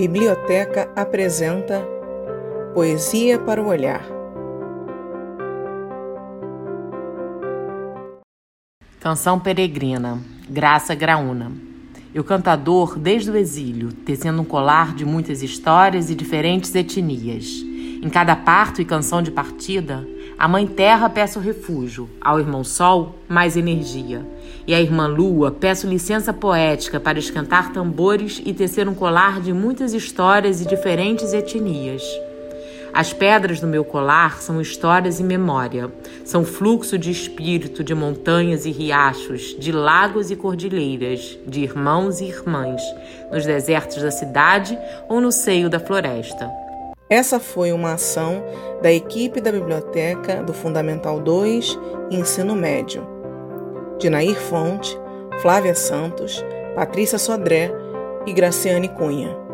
Biblioteca apresenta Poesia para o Olhar. Canção Peregrina, Graça Graúna. Eu cantador desde o exílio, tecendo um colar de muitas histórias e diferentes etnias. Em cada parto e canção de partida, à Mãe Terra peço refúgio, ao Irmão Sol, mais energia. E à Irmã Lua peço licença poética para esquentar tambores e tecer um colar de muitas histórias e diferentes etnias. As pedras do meu colar são histórias e memória, são fluxo de espírito de montanhas e riachos, de lagos e cordilheiras, de irmãos e irmãs, nos desertos da cidade ou no seio da floresta. Essa foi uma ação da equipe da biblioteca do Fundamental 2 Ensino Médio, de Nair Fonte, Flávia Santos, Patrícia Sodré e Graciane Cunha.